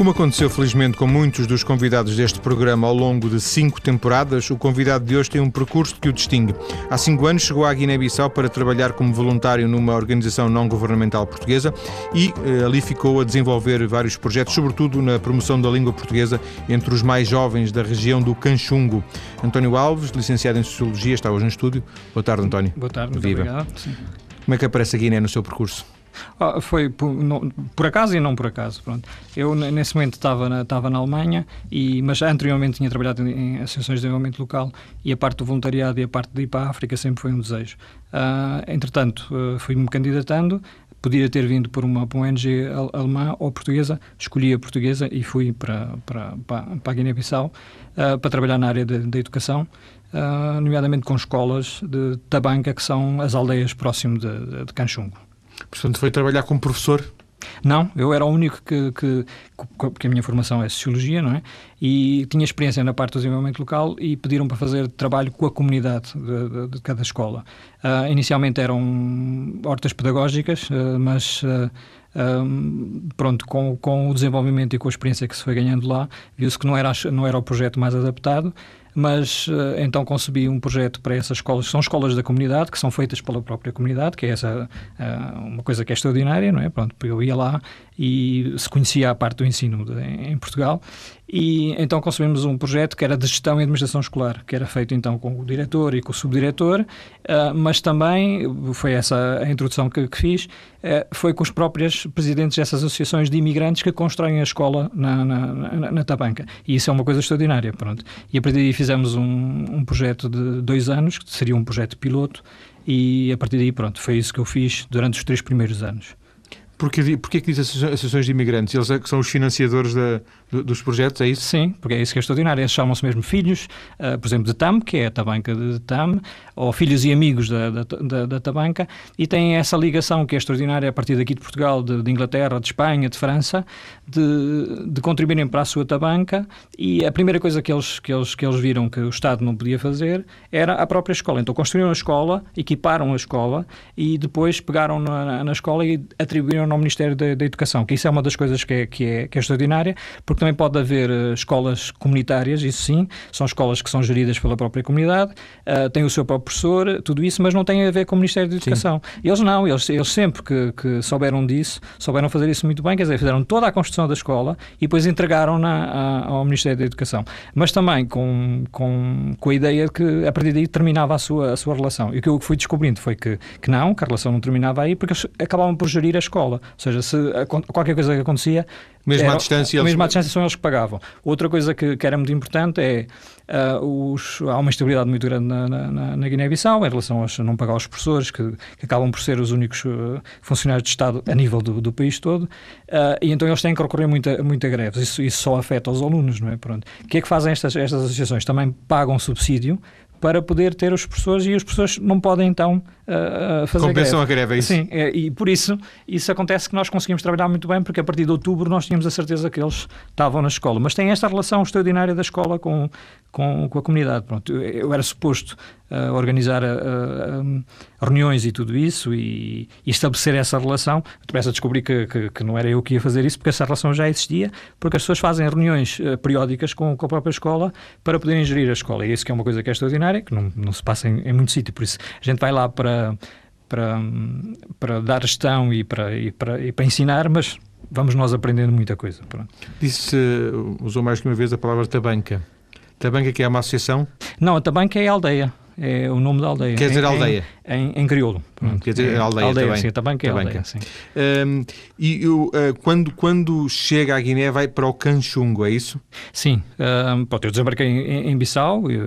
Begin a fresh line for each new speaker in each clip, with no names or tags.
Como aconteceu felizmente com muitos dos convidados deste programa ao longo de cinco temporadas, o convidado de hoje tem um percurso que o distingue. Há cinco anos chegou à Guiné-Bissau para trabalhar como voluntário numa organização não-governamental portuguesa e eh, ali ficou a desenvolver vários projetos, sobretudo na promoção da língua portuguesa entre os mais jovens da região do Canchungo. António Alves, licenciado em Sociologia, está hoje no estúdio. Boa tarde, António.
Boa tarde, muito
Viva.
obrigado. Sim.
Como é que aparece a Guiné no seu percurso?
Ah, foi por, não- por acaso e não por acaso. Pronto. Eu, nesse momento, estava na, estava na Alemanha, e, mas anteriormente tinha trabalhado em, em associações de desenvolvimento local e a parte do voluntariado e a parte de ir para a África sempre foi um desejo. Ah, entretanto, ah, fui-me candidatando. Podia ter vindo por uma, por uma ONG al- alemã ou portuguesa, escolhi a portuguesa e fui para, para, para, a Guiné-Bissau ah, para trabalhar na área da educação, ah, nomeadamente com escolas de Tabanca, que são as aldeias próximo de, de, de Canchungo.
Portanto, foi trabalhar como professor.
Não, eu era o único que, que, porque a minha formação é Sociologia, não é? E tinha experiência na parte do desenvolvimento local e pediram para fazer trabalho com a comunidade de, de- de cada escola. Ah, inicialmente eram hortas pedagógicas, ah, mas ah, ah, pronto, com, com o desenvolvimento e com a experiência que se foi ganhando lá, viu-se que não era, não era o projeto mais adaptado, mas eh, então concebi um projeto para essas escolas, que são escolas da comunidade, que são feitas pela própria comunidade, que é essa ah, uma coisa que é extraordinária, não é? Pronto, eu ia lá e se conhecia a parte do ensino de- em Portugal e então concebemos um projeto que era de gestão e administração escolar, que era feito então com o diretor e com o subdiretor, ah, mas também, foi essa a introdução que, que fiz, eh, foi com os próprios presidentes dessas associações de imigrantes que constroem a escola na, na, na, na Tabanca. E isso é uma coisa extraordinária, pronto. E a partir daí fizemos um, um projeto de dois anos, que seria um projeto piloto, e a partir daí, pronto, foi isso que eu fiz durante os três primeiros anos.
Porquê, porquê que diz associa- associações de imigrantes? Eles é são os financiadores da- do- dos projetos, é isso?
Sim, porque é isso que é extraordinário. Eles chamam-se mesmo filhos, ah, por exemplo, de TAM, que é a tabanca de TAM, ou filhos e amigos da, da, da, da tabanca, e têm essa ligação que é extraordinária a partir daqui de Portugal, de, de Inglaterra, de Espanha, de França, de, de contribuírem para a sua tabanca. E a primeira coisa que eles, que, eles, que eles viram que o Estado não podia fazer era a própria escola. Então construíram a escola, equiparam a escola e depois pegaram na- na escola e atribuíram ao Ministério da, da Educação, que isso é uma das coisas que é, que é, que é extraordinária, porque também pode haver eh, escolas comunitárias, isso sim, são escolas que são geridas pela própria comunidade, eh, têm o seu próprio professor, tudo isso, mas não tem a ver com o Ministério da Educação. Eles não, eles, eles sempre que, que souberam disso, souberam fazer isso muito bem, quer dizer, fizeram toda a construção da escola e depois entregaram-na ao Ministério da Educação. Mas também com, com, com a ideia de que a partir daí terminava a sua, a sua relação. E o que eu fui descobrindo foi que, que não, que a relação não terminava aí, porque eles acabavam por gerir a escola. Ou seja, se qualquer coisa que acontecia.
Mesmo à
era-
distância, eles-
Mesmo à distância são eles que pagavam. Outra coisa que, que era muito importante é. ah, os, há uma instabilidade muito grande na, na- na- Guiné-Bissau em relação a não pagar os professores, que, que acabam por ser os únicos ah, funcionários de Estado a nível do, do país todo, ah, e então eles têm que recorrer muito a, muito a greves. Isso, isso só afeta os alunos, não é? Pronto. O que é que fazem estas, estas associações? Também pagam subsídio para poder ter os professores e os professores não podem então ah, fazer
Compensam
greve.
a greve, é isso?
Sim, é, e por isso, isso acontece que nós conseguimos trabalhar muito bem, porque a partir de outubro nós tínhamos a certeza que eles estavam na escola. Mas tem esta relação extraordinária da escola com, com, com a comunidade. Pronto, eu, eu era suposto ah, organizar ah, reuniões e tudo isso e, e estabelecer essa relação. Depois a descobri que, que, que não era eu que ia fazer isso, porque essa relação já existia, porque as pessoas fazem reuniões ah, periódicas com, com a própria escola para poderem gerir a escola. E isso que é uma coisa que é extraordinária, que não, não se passa em, em muito sítio. Por isso, a gente vai lá para para, para dar gestão e para, e, para, e para ensinar, mas vamos nós aprendendo muita coisa. Pronto.
Disse, eh, usou mais que uma vez a palavra tabanca. Tabanca que é uma associação,
Não, a Tabanca é a aldeia, é o nome da aldeia.
quer dizer
Em-
aldeia.
Em, em, crioulo.
Hum, quer dizer
É,
aldeia também.
sim, a Tabanca é aldeia, sim.
Hum, e eu, eh, quando, quando chega à Guiné vai para o Canchungo, é isso?
Sim, ah, pronto, eu desembarquei em, em Bissau, e,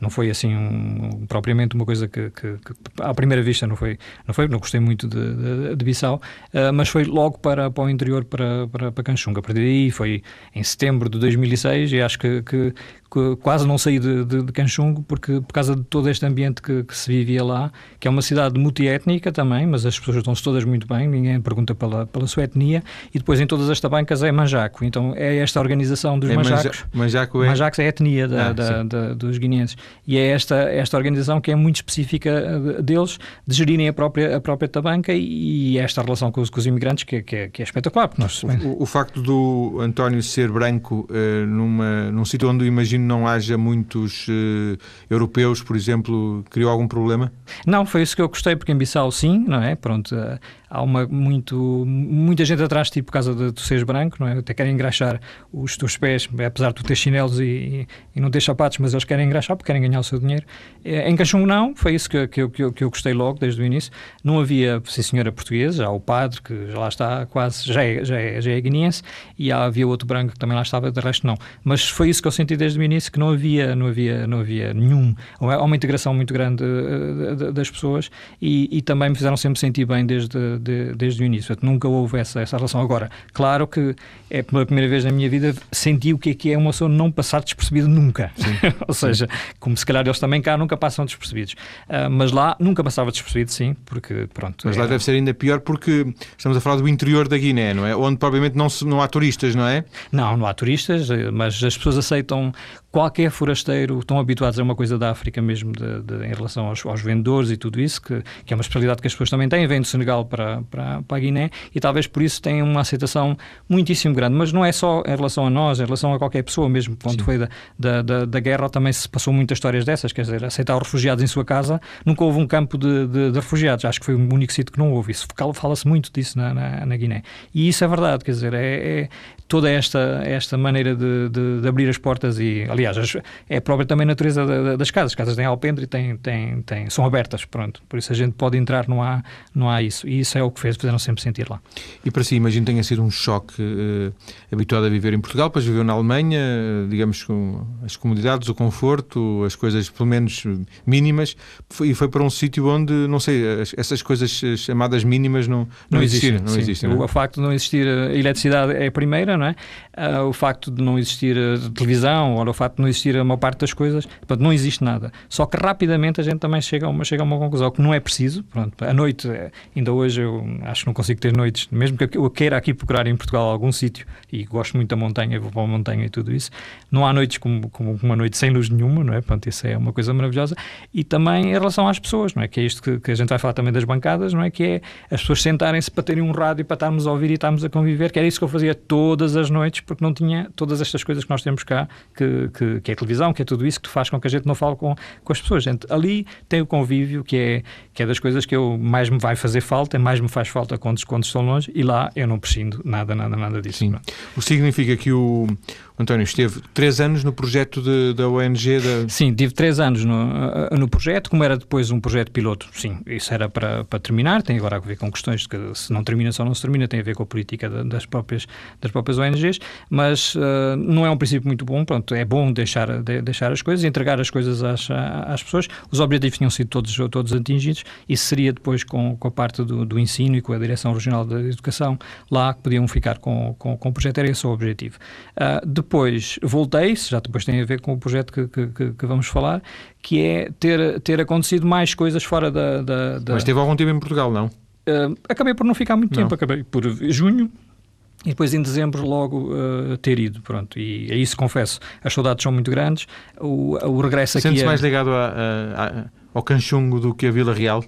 não foi assim um- propriamente uma coisa que, que- que à primeira vista não foi, não foi, não gostei muito de, de, de Bissau, ah, mas foi logo para, para o interior, para, para, para Canchunga. A partir daí foi em setembro de 2006 e acho que, que- que quase não saí de, de, de Canchungo porque por causa de todo este ambiente que, que se vivia lá, que que é uma cidade multiétnica também, mas as pessoas estão-se todas muito bem, ninguém pergunta pela, pela sua etnia, e depois em todas as tabancas é Manjaco. Então é esta organização dos é Manjacos.
Manjaco é...
Manjacos é a etnia da, ah, da, da, dos guineenses. E é esta, esta organização que é muito específica eh, deles, de gerirem a própria, a própria tabanca e, e esta relação com os, com os imigrantes que, que, é, que é espetacular.
Nós... O, o, facto do António ser branco uh, numa, num sítio onde imagino não haja muitos uh, europeus, por exemplo, criou algum problema?
Não, foi isso que eu gostei, porque em Bissau sim, não é? Pronto, uh, há uma, muito, muita gente atrás de ti por causa de tu seres branco, não é? Até querem engraxar os teus pés, apesar de tu ter chinelos e, e, não ter sapatos, mas eles querem engraxar porque querem ganhar o seu dinheiro. Em Cachungo não, foi isso que, que, que, eu, que eu gostei logo, desde o início. Não havia, sim senhora, portuguesa, já o padre, que já lá está quase, já é, já é, já é guineense, e havia outro branco que também lá estava, de resto não. Mas foi isso que eu senti desde o início, que não havia, não havia, não havia nenhum, há uma integração muito grande uh, das pessoas e, e, também me fizeram sempre sentir bem desde, de, desde o início. Nunca houve essa, essa relação. Agora, claro que é pela primeira vez na minha vida senti o que é que é uma pessoa não passar despercebido nunca. Ou seja, como se calhar eles também cá nunca passam despercebidos. Uh, mas lá nunca passava despercebido, sim, porque pronto.
Mas lá é... deve ser ainda pior porque estamos a falar do interior da Guiné, não é? Onde provavelmente não, se, não há turistas, não é?
Não, não há turistas, mas as pessoas aceitam qualquer forasteiro, estão habituados a uma coisa da África mesmo de, de, em relação aos, aos, vendedores e tudo isso, que, que, é uma especialidade que as pessoas também têm, vêm do Senegal para, para, para a Guiné e talvez por isso tenham uma aceitação muitíssimo grande. Mas não é só em relação a nós, em relação a qualquer pessoa mesmo. Quando Sim. foi da, da, da, da, guerra também se passou muitas histórias dessas, quer dizer, aceitar os refugiados em sua casa, nunca houve um campo de, de, de refugiados. Acho que foi o único sítio que não houve. Isso fala-se muito disso na, na, na, Guiné. E isso é verdade, quer dizer, é, é toda esta, esta maneira de, de, de, abrir as portas e, aliás, é própria também a natureza das casas. As casas têm alpendre e têm, têm, têm, são abertas, pronto. Por isso a gente pode entrar, não há, não há isso. E isso é o que fez, fizeram sempre sentir lá.
E para si, imagino que tenha sido um choque uh, habituado a viver em Portugal, depois viveu na Alemanha, digamos, com as comodidades, o conforto, as coisas pelo menos mínimas, e foi para um sítio onde, não sei, essas coisas chamadas mínimas não, não, não existiram. Não existem,
não é? O facto de não existir eletricidade é a primeira, não é? Uh, o facto de não existir uh, televisão, ou o facto de não existir a maior parte das coisas, portanto, não existe nada. Só que rapidamente a gente também chega a uma, chega a uma conclusão que não é preciso. Pronto, a noite, eh, ainda hoje eu acho que não consigo ter noites, mesmo que eu queira aqui procurar em Portugal algum sítio, e gosto muito da montanha, vou para a montanha e tudo isso, não há noites como, como uma noite sem luz nenhuma, não é? Portanto, isso é uma coisa maravilhosa. E também em relação às pessoas, não é? Que é isto que, que a gente vai falar também das bancadas, não é? Que é as pessoas sentarem-se para terem um rádio para estarmos a ouvir e estarmos a conviver, que era isso que eu fazia todas as noites porque não tinha todas estas coisas que nós temos cá, que, que, que é televisão, que é tudo isso que faz com que a gente não fale com, com as pessoas. Gente, ali tem o convívio, que é, que é das coisas que eu mais me vai fazer falta, mais me faz falta quando, quando estou longe, e lá eu não prescindo nada, nada, nada disso.
Sim. O significa que o, António, esteve três anos no projeto de, da ONG? Da...
Sim, tive três anos no, no projeto, como era depois um projeto piloto, sim, isso era para, para terminar, tem agora a ver com questões que se não termina só não se termina, tem a ver com a política das próprias, das próprias ONGs, mas uh, não é um princípio muito bom, pronto, é bom deixar, de, deixar as coisas, entregar as coisas às, às pessoas, os objetivos tinham sido todos, todos atingidos, isso seria depois com, com a parte do, do ensino e com a Direção Regional da Educação, lá que podiam ficar com, com, com o projeto, era esse o objetivo. Uh, depois voltei, já depois tem a ver com o projeto que, que, que, vamos falar, que é ter, ter acontecido mais coisas fora da, da, da...
Mas teve algum tempo em Portugal, não?
Uh, acabei por não ficar muito não. tempo, acabei por junho, e depois em dezembro logo uh, ter ido, pronto, e é isso confesso, as saudades são muito grandes, o, o regresso aqui...
Sentes é... mais ligado a, a, a, ao Canchungo do que a Vila Real?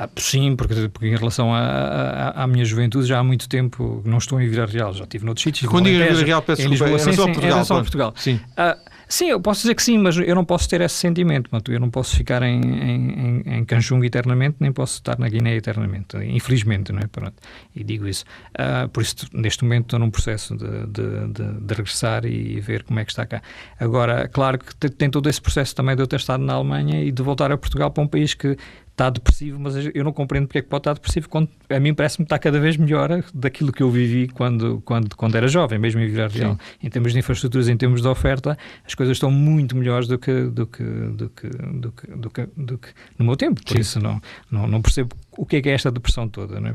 Ah, sim, porque, porque, em relação à minha juventude já há muito tempo não estou em Vila Real, já estive noutros sítios.
Quando digo Vila Real, peço desculpa, é sim, sim, Portugal.
Em Portugal. Sim. Ah, sim, eu posso dizer que sim, mas eu não posso ter esse sentimento. Eu não posso ficar em, em, em Canchung eternamente, nem posso estar na Guiné eternamente, infelizmente, não é? Pronto, e digo isso. Ah, por isso, neste momento, estou num processo de, de, de, de, regressar e ver como é que está cá. Agora, claro que tem todo esse processo também de eu ter estado na Alemanha e de voltar a Portugal para um país que está depressivo, mas eu não compreendo porque é que pode estar depressivo quando a mim parece-me que está cada vez melhor daquilo que eu vivi quando, quando, quando era jovem, mesmo em Vila Real. Em termos de infraestruturas, em termos de oferta, as coisas estão muito melhores do que, do que, do que, do que, do que, do que no meu tempo. Por Sim. isso não, não, não percebo o que é que é esta depressão toda. Não é?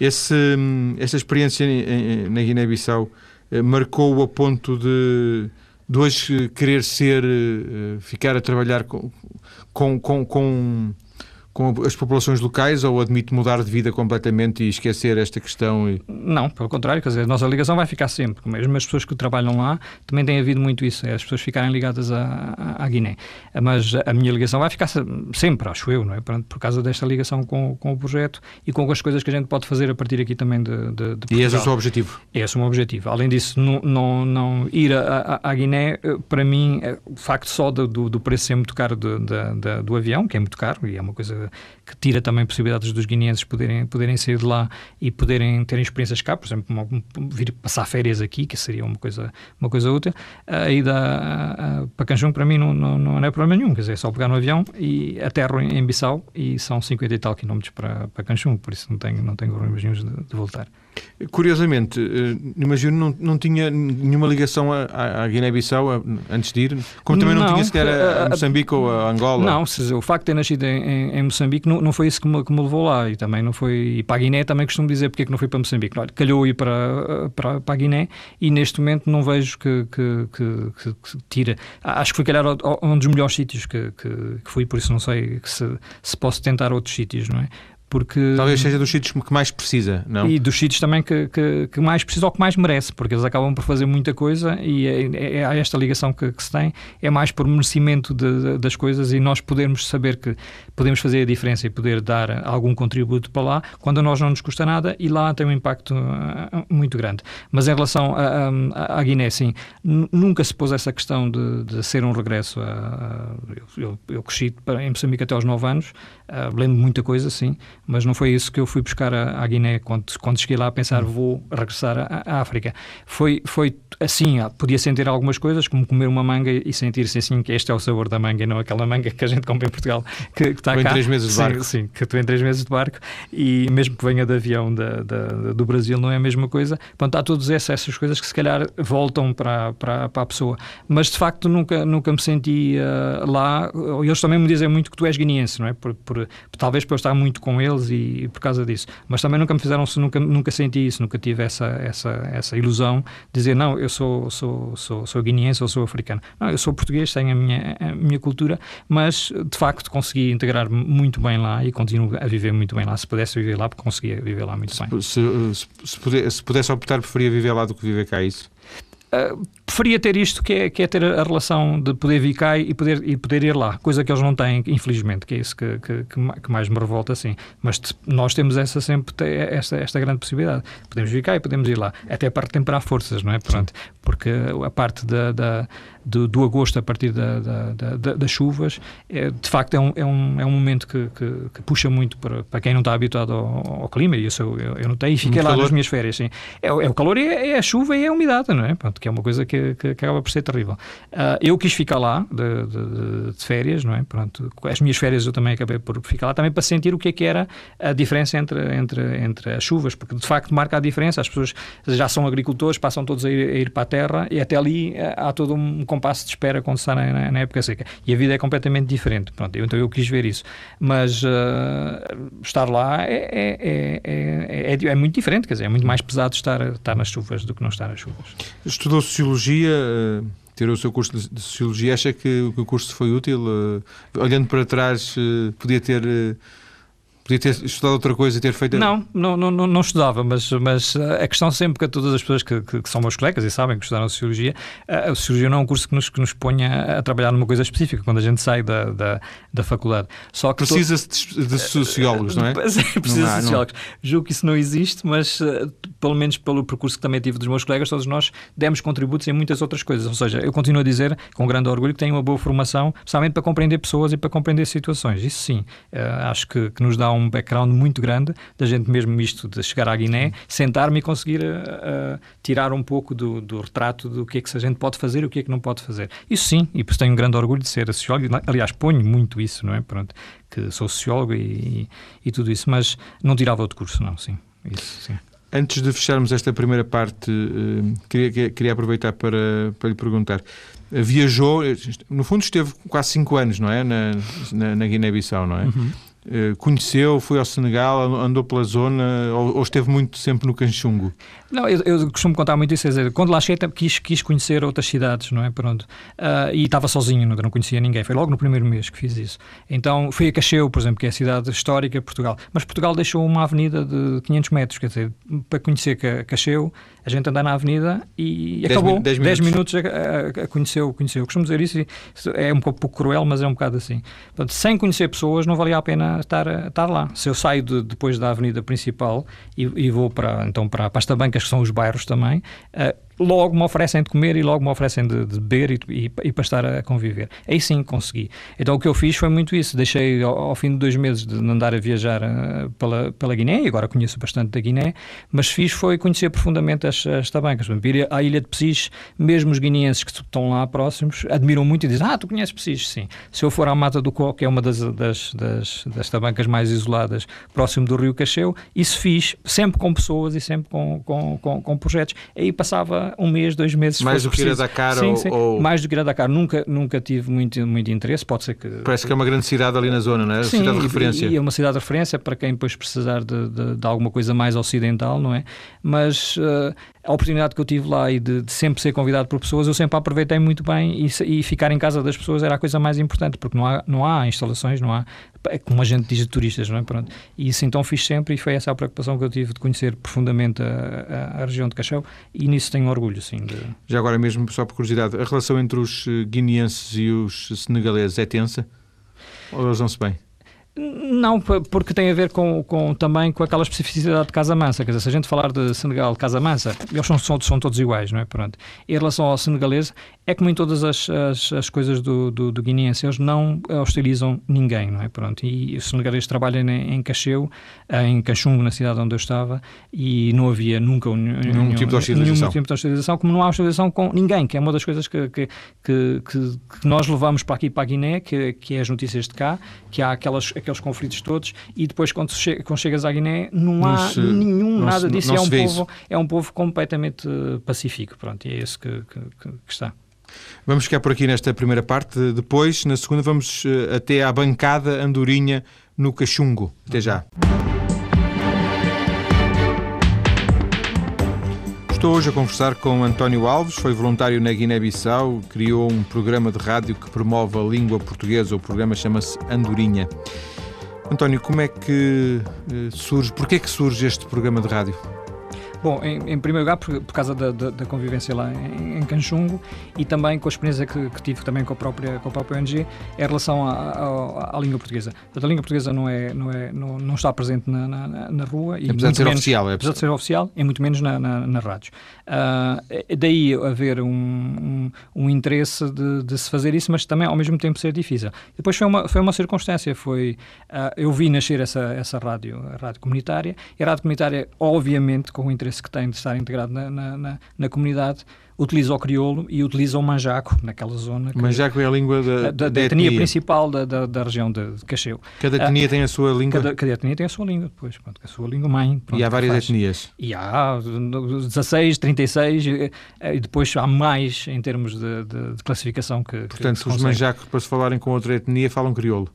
Esse, essa experiência na Guiné-Bissau eh, marcou-o a ponto de, de hoje querer ser, eh, ficar a trabalhar com, com, com, com com as populações locais ou admite mudar de vida completamente e esquecer esta questão? E...
Não, pelo contrário, quer dizer, a nossa ligação vai ficar sempre. Mesmo as pessoas que trabalham lá, também tem havido muito isso, é as pessoas ficarem ligadas à, à Guiné. Mas a minha ligação vai ficar sempre, acho eu, não é? Por, por causa desta ligação com, com o projeto e com as coisas que a gente pode fazer a partir aqui também de, de, de
E esse é o seu objetivo?
Esse é o meu objetivo. Além disso, não, não, não ir à, Guiné, eh, para mim, é o facto só do, do preço ser muito caro de, do avião, que é muito caro e é uma coisa que tira também possibilidades dos guineenses poderem, poderem sair de lá e poderem terem experiências cá, por exemplo, vir passar férias aqui, que seria uma coisa, uma coisa útil. A ida para Canchum, para mim, não, não, não é problema nenhum, quer dizer, é só pegar no avião e aterro em, Bissau e são 50 e tal quilómetros para, para Canchum, por isso não tenho, não tenho problemas nenhum de, de voltar.
Curiosamente, eh, imagino não, não tinha nenhuma ligação à, à Guiné-Bissau antes de ir, como também não, não tinha sequer a, a Moçambique ou a Angola.
Não, o facto de ter nascido em, em Moçambique não, não foi isso que me, que me, levou lá e também não foi. E para a Guiné também costumo dizer porque é que não fui para Moçambique. Olha, calhou ir para, para, para a Guiné e neste momento não vejo que, que, que, que tira. Acho que foi calhar um dos melhores sítios que, que, que fui, por isso não sei se, se posso tentar outros sítios, não é?
Porque talvez seja dos sítios que mais precisa, não?
E dos sítios também que, que, que, mais precisa ou que mais merece, porque eles acabam por fazer muita coisa e é, é, é esta ligação que, que, se tem é mais por merecimento de, de, das coisas e nós podermos saber que podemos fazer a diferença e poder dar algum contributo para lá, quando a nós não nos custa nada e lá tem um impacto uh, muito grande. Mas em relação à Guiné, sim, nunca se pôs essa questão de, de ser um regresso. A, eu, eu, eu cresci em Moçambique até aos 9 anos, uh, lembro muita coisa, sim, mas não foi isso que eu fui buscar à, Guiné quando, quando cheguei lá a pensar hum. vou regressar à, à, África. Foi, foi assim, ah, podia sentir algumas coisas, como comer uma manga e sentir-se assim que este é o sabor da manga e não aquela manga que a gente compra em Portugal que, que está cá.
em três meses de barco.
Sim, sim, que estou em três meses de barco e mesmo que venha de avião da, da, do Brasil não é a mesma coisa. Portanto, há todas essas, essas coisas que se calhar voltam para, para, para a pessoa. Mas de facto nunca, nunca me senti uh, lá. Eles também me dizem muito que tu és guineense, não é? Por, por, talvez por eu estar muito com eles e, e, por causa disso. Mas também nunca me fizeram, nunca, nunca senti isso, nunca tive essa, essa, essa ilusão de dizer, não, eu sou, sou, sou, sou guineense ou sou africano. Não, eu sou português, tenho a minha, a minha cultura, mas de facto consegui integrar muito bem lá e continuo a viver muito bem lá. Se pudesse viver lá, porque conseguia viver lá muito bem.
Se, se, se, pudesse, se pudesse optar, preferia viver lá do que viver cá, é isso?
Uh, preferia ter isto, que é, que é ter a relação de poder vir cá e poder, e poder ir lá, coisa que eles não têm, infelizmente, que é isso que, que, que mais me revolta assim. Mas nós temos essa sempre esta, esta grande possibilidade. Podemos vir cá e podemos ir lá, até para retemperar forças, não é? Pronto, porque a parte da, da do, do, agosto, a partir da, da, da, das chuvas, é, de facto é um, é um, é um momento que, que, que puxa muito para, para quem não está habituado ao, ao clima, e isso eu, eu, eu notei e fiquei lá calor. nas minhas férias. Sim. É, é o calor, é, é, a chuva e é a umidade, não é? Pronto, que é uma coisa que, que, acaba por ser terrível. Uh, eu quis ficar lá de, de, de, férias, não é? Pronto, as minhas férias eu também acabei por ficar lá, também para sentir o que é que era a diferença entre, entre, entre as chuvas, porque de facto marca a diferença. As pessoas já são agricultores, passam todos a ir, a ir para a terra e até ali eh, há todo um compasso de espera quando está na, na, época seca. E a vida é completamente diferente. Pronto, eu, então eu quis ver isso. Mas uh, estar lá é é, é, é, é, muito diferente, quer dizer, é muito mais pesado estar, estar nas chuvas do que não estar nas chuvas.
Estudou Sociologia, uh, tirou o seu curso de Sociologia, acha que, o curso foi útil? Uh, olhando para trás, podia ter Podia ter estudado outra coisa e ter feito.
Não, não, não, não estudava, mas, mas a questão sempre que a todas as pessoas que, que, que, são meus colegas e sabem que estudaram Sociologia, a Sociologia não é um curso que nos, que nos ponha a trabalhar numa coisa específica quando a gente sai da, da, da faculdade.
Só que Precisa-se de, de, sociólogos, não é?
Precisa de sociólogos. Não. Julgo que isso não existe, mas eh, pelo menos pelo percurso que também tive dos meus colegas, todos nós demos contributos em muitas outras coisas. Ou seja, eu continuo a dizer, com grande orgulho, que tenho uma boa formação, especialmente para compreender pessoas e para compreender situações. Isso sim, acho que, que nos dá um background muito grande da gente mesmo isto de chegar à Guiné, sentar-me e conseguir uh, tirar um pouco do, do, retrato do que é que a gente pode fazer e o que é que não pode fazer. Isso sim, e por isso tenho um grande orgulho de ser sociólogo, aliás, ponho muito isso, não é? Pronto, que sou sociólogo e, e, e tudo isso, mas não tirava outro curso, não, sim. Isso, sim.
Antes de fecharmos esta primeira parte, queria, queria aproveitar para, para lhe perguntar. Viajou, no fundo esteve quase 5 anos, não é? Na, na, na Guiné-Bissau, não é? Uhum. Eh, conheceu, foi ao Senegal, andou pela zona ou, ou esteve muito sempre no Canchungo?
Não, eu, eu, costumo contar muito isso, é dizer, quando lá cheguei quis, quis conhecer outras cidades, não é? Pronto. Uh, e estava sozinho, não, não conhecia ninguém, foi logo no primeiro mês que fiz isso. Então fui a Cacheu, por exemplo, que é a cidade histórica de Portugal, mas Portugal deixou uma avenida de 500 metros, quer dizer, para conhecer Cacheu, a gente anda na avenida e
dez
acabou
10
minutos, minutos a, a, a conheceu, conheceu. Costumo dizer isso, é um pouco, pouco cruel, mas é um bocado assim. Portanto, sem conhecer pessoas não valia a pena estar, estar lá. Se eu saio de, depois da avenida principal e, e vou para, então, para, para as tabancas, que são os bairros também, uh, logo me oferecem de comer e logo me oferecem de, de beber e, e, e, para estar a conviver. Aí sim consegui. Então o que eu fiz foi muito isso. Deixei ao, ao fim de dois meses de andar a viajar uh, pela, pela Guiné, e agora conheço bastante da Guiné, mas fiz foi conhecer profundamente as, as tabancas. Ir à ilha de Pessis, mesmo os guineenses que estão lá próximos, admiram muito e dizem: Ah, tu conheces Pessis? Sim. Se eu for à Mata do Coco, que é uma das, das, das, das tabancas mais isoladas, próximo do Rio Cacheu, isso fiz sempre com pessoas e sempre com, com, com, com projetos. Aí passava um mês, dois meses.
Mais do que ir a Dakar
sim,
ou,
sim.
ou,
Mais do que ir a Dakar. Nunca, nunca tive muito, muito interesse. Pode ser que.
Parece que é uma grande cidade ali na zona, não é?
Sim,
cidade de referência.
E, e é uma cidade de referência para quem depois precisar de, de, de alguma coisa mais ocidental, não é? Mas. Uh, a oportunidade que eu tive lá e de, de, sempre ser convidado por pessoas, eu sempre aproveitei muito bem e, e, ficar em casa das pessoas era a coisa mais importante, porque não há, não há instalações, não há, é como a gente diz de turistas, não é? Pronto. E isso então fiz sempre e foi essa a preocupação que eu tive de conhecer profundamente a, a, a região de Cachau e nisso tenho orgulho, sim. De...
Já agora mesmo, só por curiosidade, a relação entre os eh, guineenses e os senegaleses é tensa? Ou eles não-se bem?
Não, porque tem a ver com, com, também com aquela especificidade de Casa Mansa. Quer dizer, se a gente falar de Senegal, Casa Mansa, eles são, são, são todos iguais, não é? Pronto. Em relação ao senegalês, é como em todas as, as, as coisas do, do, do, guineense, eles não hostilizam ninguém, não é? Pronto. E os senegalês trabalham em, em Cacheu, em Cachumbo, na cidade onde eu estava, e não havia nunca
nenhum, nenhum tipo de hostilização.
Nenhum tipo de hostilização, como não há hostilização com ninguém, que é uma das coisas que, que, que, que nós levamos para aqui, para a Guiné, que, que é as notícias de cá, que há aquelas, aqueles conflitos todos, e depois quando, che quando chegas à Guiné não, não há se, nenhum, não nada se, disso. é, um povo, é um povo completamente pacífico, pronto, e é esse que, que, que está.
Vamos ficar por aqui nesta primeira parte. Depois, na segunda, vamos eh, até à bancada Andorinha no Cachungo. Até já. Estou hoje a conversar com António Alves, foi voluntário na Guiné-Bissau, criou um programa de rádio que promove a língua portuguesa, o programa chama-se Andorinha. António, como é que eh, surge, porquê é que surge este programa de rádio?
Bom, em, em, primeiro lugar, por, por causa da, da, da, convivência lá em, em Canchungo e também com a experiência que, que, tive também com a própria, com a própria ONG em relação à, língua portuguesa. Portanto, a língua portuguesa não, é, não, é, não, não está presente na, na, na rua.
E apesar de ser
menos,
oficial.
É apesar de ser oficial, e muito menos na, na, na rádio. Uh, daí haver um, um, um interesse de, de, se fazer isso, mas também ao mesmo tempo ser difícil. Depois foi uma, foi uma circunstância, foi, uh, eu vi nascer essa, essa rádio, a rádio comunitária, e a rádio comunitária, obviamente, com o interesse interesse que tem de estar integrado na, na, na, na comunidade, utiliza o crioulo e utiliza o manjaco naquela zona.
Que, manjaco é a língua da,
da, da etnia principal da, da, da, região de, de Cacheu.
Cada etnia uh, tem a sua língua?
Cada, cada, etnia tem a sua língua, depois, pronto, a sua língua mãe. Pronto,
e há várias etnias?
E há 16, 36 e, e depois há mais em termos de, de, de classificação que
Portanto,
que
os manjacos, para se falarem com outra etnia, falam crioulo?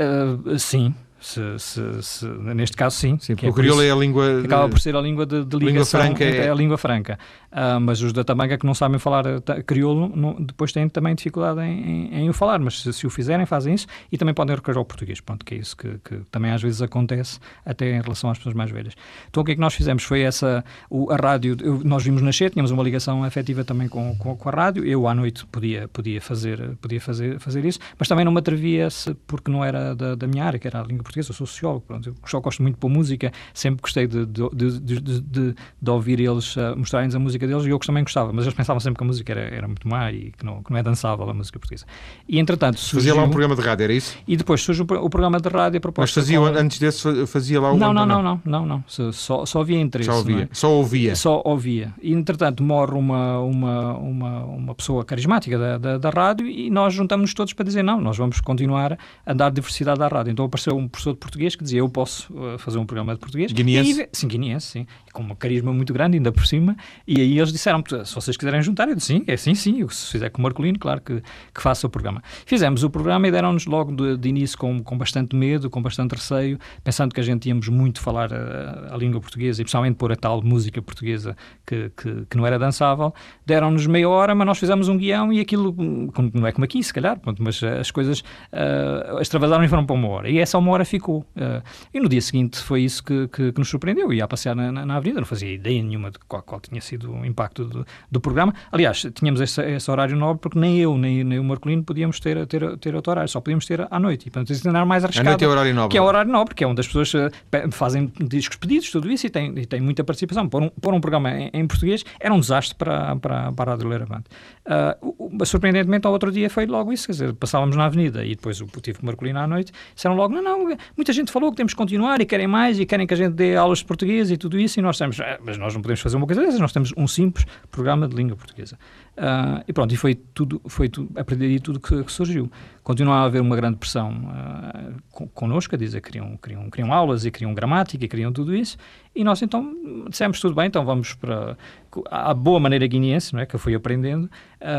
Uh, sim, se, se, se, neste caso, sim.
Sim, porque é o crioulo é a língua.
De... Acaba por ser a língua de, de ligação.
Língua franca é...
é a língua franca. Uh, mas os da Tamanca que não sabem falar crioulo não, depois têm também dificuldade em, em, em, o falar, mas se, se, o fizerem, fazem isso e também podem recorrer ao português. Pronto, que é isso que, que, também às vezes acontece, até em relação às pessoas mais velhas. Então o que é que nós fizemos? Foi essa. O, a rádio, nós vimos nascer, tínhamos uma ligação afetiva também com, com, com, a rádio. Eu à noite podia, podia, fazer, podia fazer, fazer isso, mas também não me atrevia-se porque não era da, da minha área, que era a língua portuguesa, eu sou sociólogo Pronto, eu só gosto muito pôr música, sempre gostei de, de, de, de, de ouvir eles uh, mostrarem-nos a música deles e eu também gostava, mas eles pensavam sempre que a música era, era muito má e que não, que não é dançável a música portuguesa. E entretanto.
Surgiu, fazia lá um programa de rádio, era isso?
E depois surge o, o programa de rádio a propósito.
Mas fazia, com... antes desse, fazia lá o.
Não, não, não, não, não, não, Só, só havia interesse.
Só ouvia.
É?
Só ouvia.
Só ouvia. E entretanto morre uma, uma, uma, uma pessoa carismática da, da, da rádio e nós juntamos-nos todos para dizer não, nós vamos continuar a dar diversidade à rádio. Então apareceu um, professor de português que dizia eu posso uh, fazer um programa de português.
Guineense?
Aí, sim, guineense, sim. Com uma carisma muito grande, ainda por cima. E aí eles disseram, se vocês quiserem juntar, eu disse, sim, é sim, sim. Se fizer com o Marcolino, claro que, que faça o programa. Fizemos o programa e deram-nos logo de, de, início com, com bastante medo, com bastante receio, pensando que a gente íamos muito falar a, a língua portuguesa e principalmente pôr a tal música portuguesa que, que, que não era dançável. Deram-nos meia hora, mas nós fizemos um guião e aquilo, não é como aqui, se calhar, mas as coisas uh, extravasaram e foram para uma hora. E essa uma hora ficou. Uh, e no dia seguinte foi isso que, que, que nos surpreendeu. Eu ia a passear na, na, na, avenida, não fazia ideia nenhuma de qual, qual tinha sido o impacto do, do programa. Aliás, tínhamos esse, esse, horário nobre porque nem eu, nem, nem o Marcolino podíamos ter, ter, ter outro horário, só podíamos ter à noite. E, portanto, isso era mais arriscado.
A noite é horário nobre.
Que é o horário nobre, que é onde as pessoas uh, fazem discos pedidos, tudo isso, e tem, e tem muita participação. Pôr um, pôr um programa em, em, português era um desastre para, para, para a Rádio Leiravante. Uh, surpreendentemente, ao outro dia foi logo isso, quer dizer, passávamos na avenida e depois o tive com o Marcolino à noite, disseram logo, não, não, muita gente falou que temos que continuar e querem mais e querem que a gente dê aulas de português e tudo isso, e nós temos, ah, mas nós não podemos fazer uma coisa dessas, nós temos um simples programa de língua portuguesa. Uh, e pronto, e foi tudo, foi tudo, a partir daí tudo que, que surgiu. Continua a haver uma grande pressão uh, connosco, a dizer que queriam, queriam, queriam aulas e queriam gramática e queriam tudo isso, e nós então dissemos tudo bem, então vamos para a boa maneira guineense, não é, que eu fui aprendendo,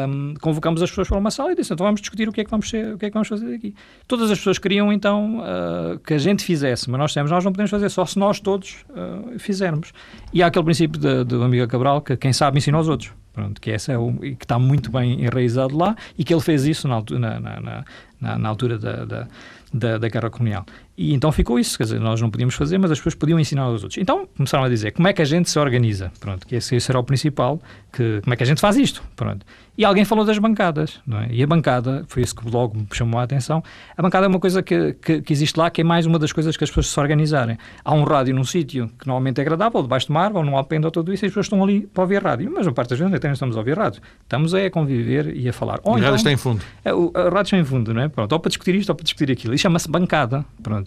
um, convocamos as pessoas para uma sala e disse, então vamos discutir o que é que vamos, ser, o que é que vamos fazer aqui. Todas as pessoas queriam então uh, que a gente fizesse, mas nós dissemos, nós não podemos fazer, só se nós todos uh, fizermos. E há aquele princípio do amigo Cabral, que quem sabe ensina aos outros. Pronto, que, esse é o, que está muito bem enraizado lá e que ele fez isso na, na, na, na, na altura da, da, da, da Guerra Colonial. E então ficou isso, quer dizer, nós não podíamos fazer, mas as pessoas podiam ensinar aos outros. Então começaram a dizer como é que a gente se organiza, pronto, que esse, era o principal, que, como é que a gente faz isto, pronto. E alguém falou das bancadas, não é? E a bancada, foi isso que logo me chamou a atenção, a bancada é uma coisa que, que, que existe lá, que é mais uma das coisas que as pessoas se organizarem. Há um rádio num sítio que normalmente é agradável, debaixo de uma árvore, ou num alpendre ou tudo isso, e as pessoas estão ali para ouvir rádio. Mas a parte das vezes até não estamos a ouvir rádio. Estamos a conviver e a falar.
Ou então, rádio está em fundo.
A, a, a rádio está em fundo, não é? Pronto, ou para discutir isto ou para discutir aquilo. E chama-se bancada, pronto.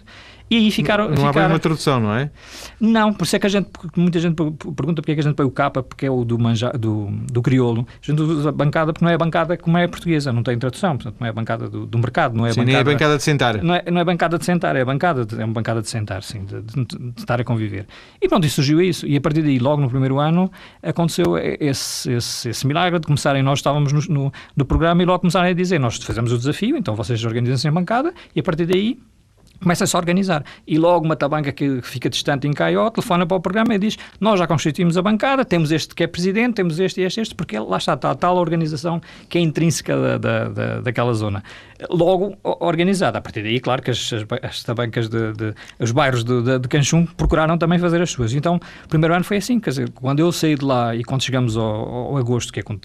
E aí ficaram.
Não,
não
ficaram... há uma tradução, não é?
Não, por isso é que a gente, muita gente pergunta porque é que a gente põe o capa, porque é o do, manja, do, do crioulo. A gente usa bancada porque não é a bancada como é a portuguesa, não tem tradução, portanto não é a bancada do, do mercado, não é
sim,
bancada,
nem é a bancada de sentar.
Não é, não é bancada de sentar, é a bancada de, é uma bancada de sentar, sim, de, de, de, estar a conviver. E pronto, e surgiu isso. E a partir daí, logo no primeiro ano, aconteceu esse, esse, esse milagre de começarem, nós estávamos no, no, no programa e logo começaram a dizer, nós fazemos o desafio, então vocês organizam-se em bancada, e a partir daí começa-se a organizar. E logo uma tabanca que fica distante em Caió telefona para o programa e diz: Nós já constituímos a bancada, temos este que é presidente, temos este este, este, porque lá está, está a tal organização que é intrínseca da, da, da, daquela zona. Logo organizada. A partir daí, claro que as, as tabancas de, de, os bairros de, de, de Canchum procuraram também fazer as suas. Então, o primeiro ano foi assim, quer dizer, quando eu saí de lá e quando chegamos ao, ao agosto, que é quando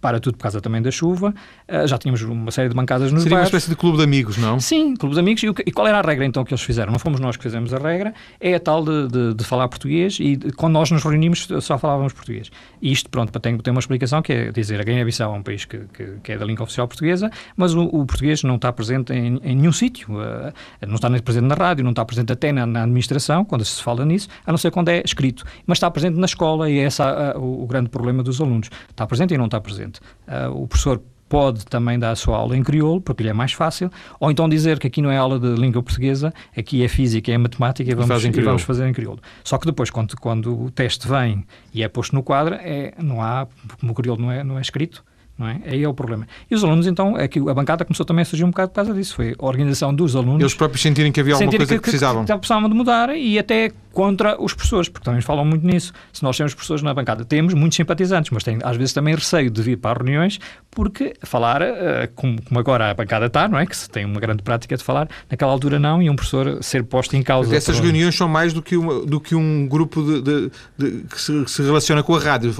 para tudo por causa também da chuva, eh, já tínhamos uma série de bancadas nos
Seria
bairros.
uma espécie de clube de amigos, não?
Sim, clube de amigos. E, e qual era a regra então que eles fizeram? Não fomos nós que fizemos a regra, é a tal de, de, falar português e quando nós nos reunimos só falávamos português. E isto, pronto, tem, tem uma explicação que é dizer, a Guiné-Bissau é um país que, que, que, é da língua oficial portuguesa, mas o, o português não está presente em, em nenhum sítio. Uh, não está presente na rádio, não está presente até na, na, administração, quando se fala nisso, a não ser quando é escrito. Mas está presente na escola e é esse uh, o, o, grande problema dos alunos. Está presente e não está presente. Uh, o professor pode também dar a sua aula em crioulo, porque lhe é mais fácil, ou então dizer que aqui não é aula de língua portuguesa, aqui é física, é matemática e vamos, e vamos fazer em crioulo. Só que depois, quando, quando o teste vem e é posto no quadro, é, não há, como o crioulo não é, não é escrito, não é? Aí é o problema. E os alunos, então, é que a bancada começou também a surgir um bocado por causa disso. Foi a organização dos alunos.
Eles próprios sentirem que havia alguma coisa que, que, precisavam.
Que, que precisavam de mudar e até contra os professores, porque também falam muito nisso. Se nós temos professores na bancada, temos muitos simpatizantes, mas têm às vezes também receio de vir para reuniões, porque falar, uh, como, como, agora a bancada está, não é? Que se tem uma grande prática de falar, naquela altura não, e um professor ser posto em causa.
Mas essas reuniões são mais do que, uma, do que um grupo de, de, de que, se, que, se, relaciona com a rádio.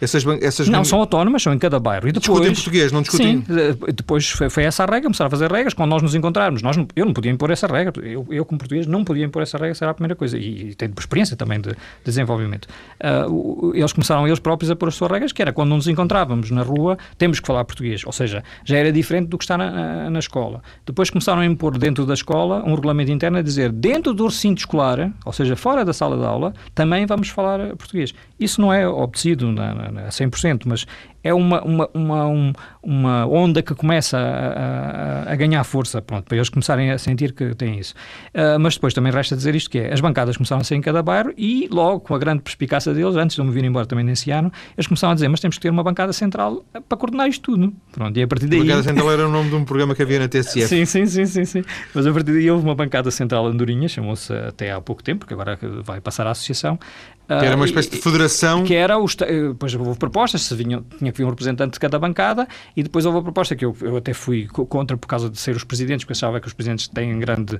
Essas, essas
não, são autónomas, são em cada bairro.
Depois, discutem português, não discutem?
Sim, depois foi, foi, essa a regra, começaram a fazer regras. Quando nós nos encontrarmos, nós não, eu não podia impor essa regra. Eu, eu, como português, não podia impor essa regra, era a primeira coisa. E, e tenho experiência também de, de desenvolvimento. Uh, eles começaram eles próprios a pôr as suas regras, que era quando nos encontrávamos na rua, temos que falar português. Ou seja, já era diferente do que está na, na, na escola. Depois começaram a impor dentro da escola um regulamento interno a dizer dentro do recinto escolar, ou seja, fora da sala de aula, também vamos falar português. Isso não é obedecido na, na, a 100%, mas é uma, uma, uma, uma onda que começa a, a, a, ganhar força, pronto, para eles começarem a sentir que têm isso. Uh, mas depois também resta dizer isto que é, as bancadas começaram a ser em cada bairro e logo, com a grande perspicácia deles, antes de eu me vir embora também nesse ano, eles começaram a dizer, mas temos que ter uma bancada central para coordenar isto tudo. Pronto, e a partir daí...
Bancada central era o nome de um programa que havia na TSF.
sim, sim, sim, sim, sim. Mas a partir daí houve uma bancada central Andorinha, chamou-se até há pouco tempo, porque agora vai passar à associação,
que era uma ah, espécie de federação.
Que era, os, depois houve propostas, se vinham, tinha que vir um representante de cada bancada, e depois houve a proposta que eu, eu até fui contra por causa de ser os presidentes, porque achava que os presidentes têm grande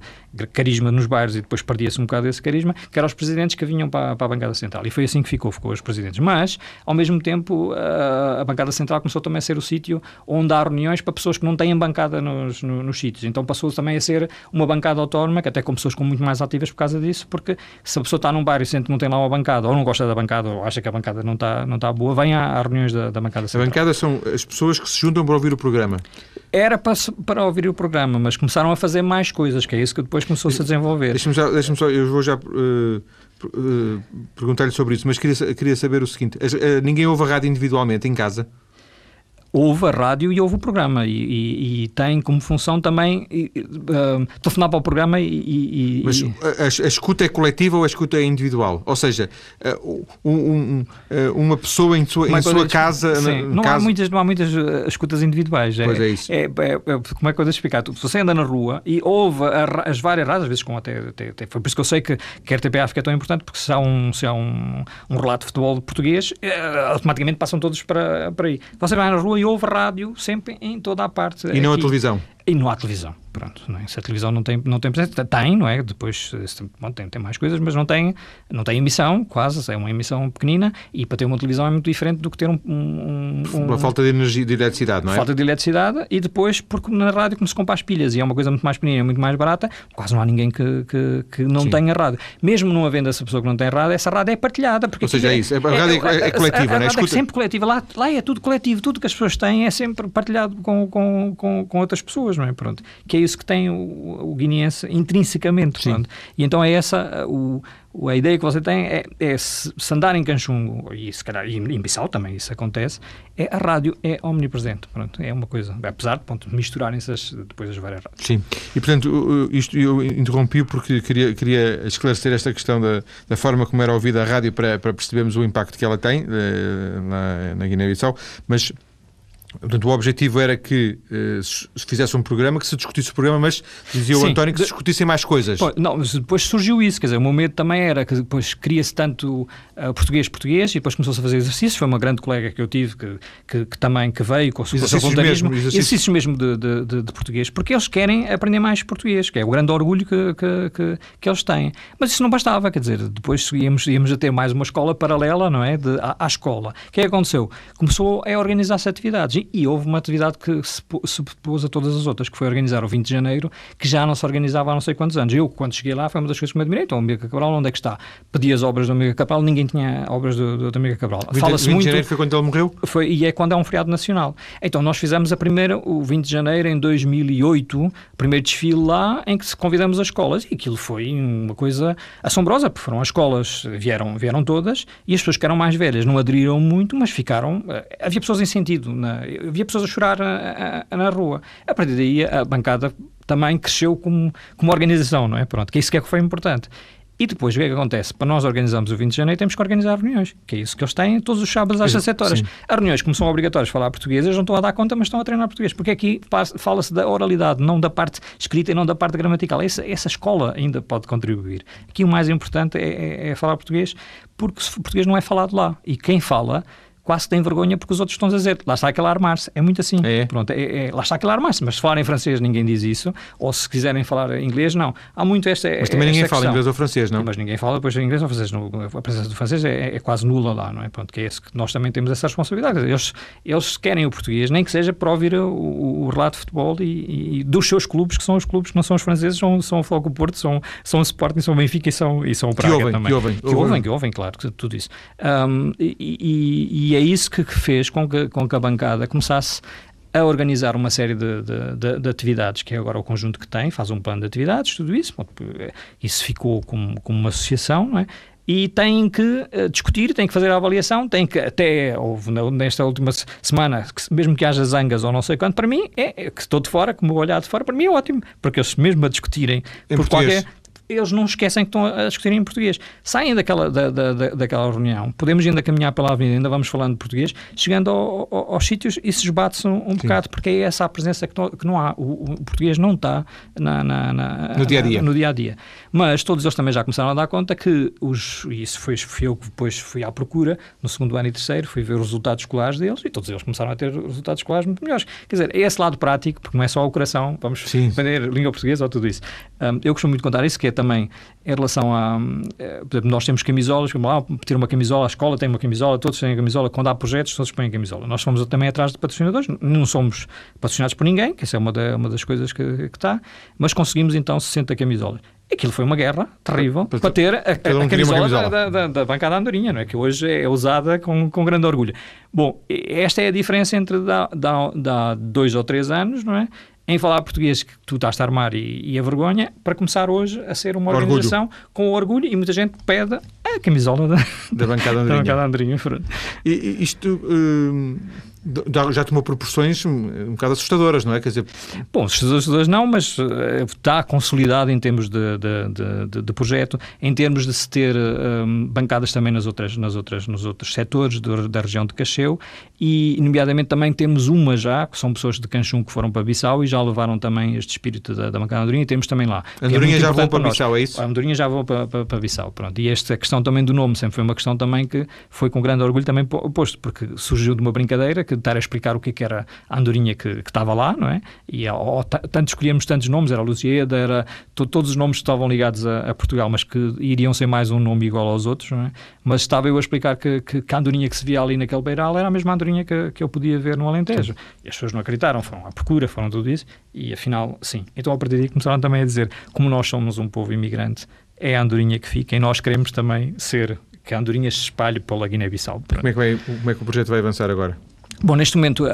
carisma nos bairros e depois perdia-se um bocado desse carisma, que eram os presidentes que vinham para, para, a bancada central. E foi assim que ficou, ficou os presidentes. Mas, ao mesmo tempo, a, a bancada central começou também a ser o sítio onde há reuniões para pessoas que não têm bancada nos, nos, nos sítios. Então passou também a ser uma bancada autónoma, que até com pessoas com muito mais ativas por causa disso, porque se a pessoa está num bairro e sente que não tem lá uma bancada, ou não gosta da bancada, bancada ou acha que a bancada não está não tá boa, vem às reuniões da, da bancada central.
A bancada são as pessoas que se juntam para ouvir o programa?
Era para, para ouvir o programa, mas começaram a fazer mais coisas, que é isso que depois começou-se a desenvolver.
Deixa-me deixa só, eu vou já uh, perguntar-lhe sobre isso, mas queria, queria saber o seguinte: uh, ninguém ouve a rádio individualmente em casa?
Houve a rádio e houve o programa e, e, e tem como função também uh, telefonar para o programa e... e
Mas a, a, escuta é coletiva ou a escuta é individual? Ou seja, uh, um, um, uh, uma pessoa em sua, em sua casa...
Sim, não, casa... Há muitas, não há muitas escutas individuais.
É, pois é isso.
É, é, é, como é que eu devo explicar? Se você anda na rua e ouve a, as várias rádios, às vezes com até, até, até, Foi por isso que eu sei que, que a RTP África é tão importante, porque se há um, se há um, um relato de futebol português, automaticamente passam todos para, para aí. Você vai na rua e ouve rádio sempre em toda a parte.
E não a televisão?
E não há televisão. Pronto, não é? Se a televisão não tem, não tem presença, tem, não é? Depois bom, tem, tem mais coisas, mas não tem, não tem emissão, quase, é uma emissão pequenina e para ter uma televisão é muito diferente do que ter um. um,
um uma falta de energia, de eletricidade, não é?
Falta de eletricidade e depois, porque na rádio, como se compra as pilhas e é uma coisa muito mais pequenina, muito mais barata, quase não há ninguém que, que, que não Sim. tenha rádio. Mesmo não havendo essa pessoa que não tem rádio, essa rádio é partilhada. Porque
Ou seja, é isso, a rádio é, é, é coletiva, a, a,
a,
a
é? é sempre coletiva, lá, lá é tudo coletivo, tudo que as pessoas têm é sempre partilhado com, com, com, com outras pessoas, não é? Pronto. Que é isso que tem o, o guineense intrinsecamente. E então é essa o, a ideia que você tem é, é se, se, andar em Canchungo, e se calhar em Bissau também isso acontece, é a rádio é omnipresente. Pronto, é uma coisa, apesar de misturarem-se depois as várias rádios.
Sim, e portanto, isto eu interrompi porque queria, queria esclarecer esta questão da, da forma como era ouvida a rádio para, para percebermos o impacto que ela tem eh, na, na Guiné-Bissau, mas Portanto, o objetivo era que uh, se fizesse um programa, que se discutisse o programa, mas dizia o Sim, António que se discutissem mais coisas.
Pô, não, mas depois surgiu isso, quer dizer, o meu medo também era que depois cria-se tanto português-português uh, e depois começou-se a fazer exercícios. Foi uma grande colega que eu tive que, que, que também que veio com o seu voluntarismo. Mesmo, exercícios. exercícios mesmo de, de, de, de, português, porque eles querem aprender mais português, que é o grande orgulho que, que, que, que, eles têm. Mas isso não bastava, quer dizer, depois íamos, íamos a ter mais uma escola paralela, não é? De, à, à escola. O que é que aconteceu? Começou a organizar-se atividades e, e houve uma atividade que se subpôs a todas as outras, que foi organizar o 20 de janeiro, que já não se organizava há não sei quantos anos. Eu, quando cheguei lá, foi uma das coisas que me admirei. Então, o Amiga Cabral, onde é que está? Pedi as obras do Amiga Cabral, ninguém tinha obras do, do Amiga Cabral.
Fala-se muito. 20 de janeiro foi quando ele morreu?
Foi, e é quando é um feriado nacional. Então, nós fizemos a primeira, o 20 de janeiro, em 2008, o primeiro desfile lá, em que convidamos as escolas. E aquilo foi uma coisa assombrosa, porque foram as escolas, vieram, vieram todas, e as pessoas que eram mais velhas não aderiram muito, mas ficaram. Eh, havia pessoas em sentido, na, havia pessoas a chorar a, na rua. A partir daí, a bancada também cresceu como, como organização, não é? Pronto, que isso que é que foi importante. E depois, o que é que acontece? Para nós organizarmos o 20 de janeiro, temos que organizar reuniões, que é isso que eles têm todos os sábados às 17 horas. Sim. As reuniões, como são obrigatórias falar português, eles não estão a dar conta, mas estão a treinar português. Porque aqui fala-se da oralidade, não da parte escrita e não da parte gramatical. Essa, essa escola ainda pode contribuir. Aqui o mais importante é, é, é falar português, porque o português não é falado lá. E quem fala quase tem vergonha porque os outros estão a dizer, lá está aquele a armar-se. É muito assim. É. Pronto, é, é, lá está aquele armar-se. Mas se falarem francês, ninguém diz isso. Ou se quiserem falar inglês, não. Há muito esta.
Mas também ninguém fala inglês ou francês, não?
Mas ninguém fala depois inglês ou francês. A presença do francês é, é, quase nula lá, não é? Pronto, que é esse que nós também temos essa responsabilidade. Eles, eles querem o português, nem que seja para ouvir o, o, o relato de futebol e, e, dos seus clubes, que são os clubes que não são os franceses, são, são o Foco Porto, são, são o Sporting, são o Benfica e são, e são o Praga
que ouvem,
também.
Que ouvem,
que ouvem, que ouvem, claro, tudo isso. Um, e, e, e é isso que fez com que, com que a bancada começasse a organizar uma série de, de, de, de, atividades, que é agora o conjunto que tem, faz um plano de atividades, tudo isso, isso ficou como, como uma associação, não é? e têm que uh, discutir, têm que fazer a avaliação, têm que, até houve nesta última semana, que, mesmo que haja zangas ou não sei quanto, para mim, é, é que estou de fora, como olhar de fora, para mim é ótimo, porque eles mesmo a discutirem
em
por
português.
qualquer eles não esquecem que estão a discutir em português. Saem daquela, da, da, daquela reunião, podemos ainda caminhar pela avenida, ainda vamos falando português, chegando ao, ao, aos sítios e se esbate-se um, um bocado, porque é essa a presença que não, que não há. O, o, português não está na, na, na,
no dia a dia.
No dia a dia. Mas todos eles também já começaram a dar conta que os, e isso foi, fui eu que depois fui à procura, no segundo ano e terceiro, fui ver os resultados escolares deles e todos eles começaram a ter resultados escolares muito melhores. Quer dizer, é esse lado prático, porque não é só o coração, vamos
Sim.
aprender língua portuguesa ou tudo isso. Um, eu costumo muito contar isso, que é também em relação a. Eh, por exemplo, nós temos camisolas, como lá, ter uma camisola, a escola tem uma camisola, todos têm a camisola, quando há projetos, todos põem a camisola. Nós fomos também atrás de patrocinadores, não somos patrocinados por ninguém, que essa é uma, da, uma das coisas que, que está, mas conseguimos então 60 camisolas. Aquilo foi uma guerra terrível para ter a, a, a camisola, camisola. Da, da, da, bancada andorinha, não é? que hoje é usada com, com grande orgulho. Bom, esta é a diferença entre da dois ou três anos, não é? Em falar português que tu estás a armar e, e a vergonha, para começar hoje a ser uma organização orgulho. com orgulho e muita gente pede a camisola da,
da bancada Andrinha.
da bancada Andrinha.
E, isto... Uh já tomou proporções um bocado assustadoras, não é? Quer dizer...
Bom, assustadoras não, mas uh, está consolidado em termos de, de, de, de, projeto, em termos de se ter um, bancadas também nas outras, nas outras, nos outros setores do, da região de Cacheu e, nomeadamente, também temos uma já, que são pessoas de Canchum que foram para Bissau e já levaram também este espírito da, da bancada Andorinha e temos também lá.
Andorinha é já vão para, para Bissau, é isso?
A Andorinha já vão para, para, para Bissau, pronto. E esta questão também do nome sempre foi uma questão também que foi com grande orgulho também posto, porque surgiu de uma brincadeira que estar a explicar o que, é que era a andorinha que, que, estava lá, não é? E ao, tanto escolhemos tantos nomes, era a Lucieda, era to, todos os nomes que estavam ligados a, a, Portugal, mas que iriam ser mais um nome igual aos outros, não é? Mas estava eu a explicar que, que, que a andorinha que se via ali naquele beiral era a mesma andorinha que, que eu podia ver no Alentejo. Sim. E as pessoas não acreditaram, foram à procura, foram tudo isso, e afinal, sim. Então a partir daí começaram também a dizer, como nós somos um povo imigrante, é a andorinha que fica e nós queremos também ser que a andorinha se espalhe pela Guiné-Bissau.
Como, é como é que o projeto vai avançar agora?
Bom, neste momento,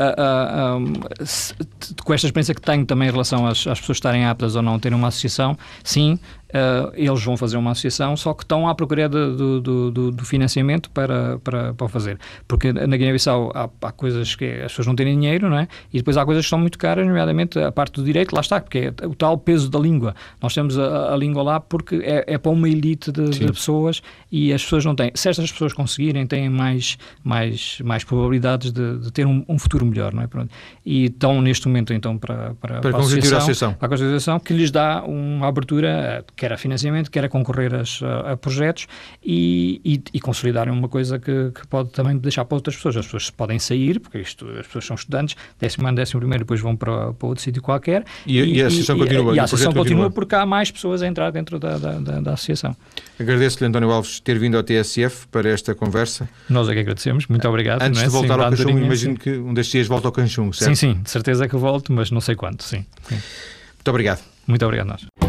com esta experiência que tenho também em relação às, às pessoas estarem aptas ou não a terem uma associação, sim, uh, eles vão fazer uma associação, só que estão à procura do, do, do, do financiamento para, para, para fazer. Porque na Guiné-Bissau há, há, coisas que as pessoas não têm dinheiro, não é? E depois há coisas que são muito caras, nomeadamente a parte do direito, lá está, porque é o tal peso da língua. Nós temos a, a língua lá porque é, é, para uma elite de, de, pessoas e as pessoas não têm. Se estas pessoas conseguirem, têm mais, mais, mais probabilidades de, de ter um, um, futuro melhor, não é? Pronto. E estão neste momento, então, para, para,
para, para a associação,
a associação. que lhes dá uma abertura quer a financiamento, quer a concorrer a, a projetos e, e, e, consolidarem uma coisa que, que, pode também deixar para outras pessoas. As pessoas podem sair, porque isto, as pessoas são estudantes, décimo ano, décimo primeiro, depois vão para, para outro sítio qualquer.
E, e, a associação continua.
E, a associação continua, porque há mais pessoas a entrar dentro da, da, da, da associação.
Agradeço-lhe, António Alves, ter vindo ao TSF para esta conversa.
Nós é que agradecemos, muito obrigado.
Antes
é?
de voltar sim, ao Canchum, imagino sim. que um destes dias volta ao Canchum, certo?
Sim, sim, de certeza que volto, mas não sei quanto, sim. sim.
Muito obrigado.
Muito obrigado, nós.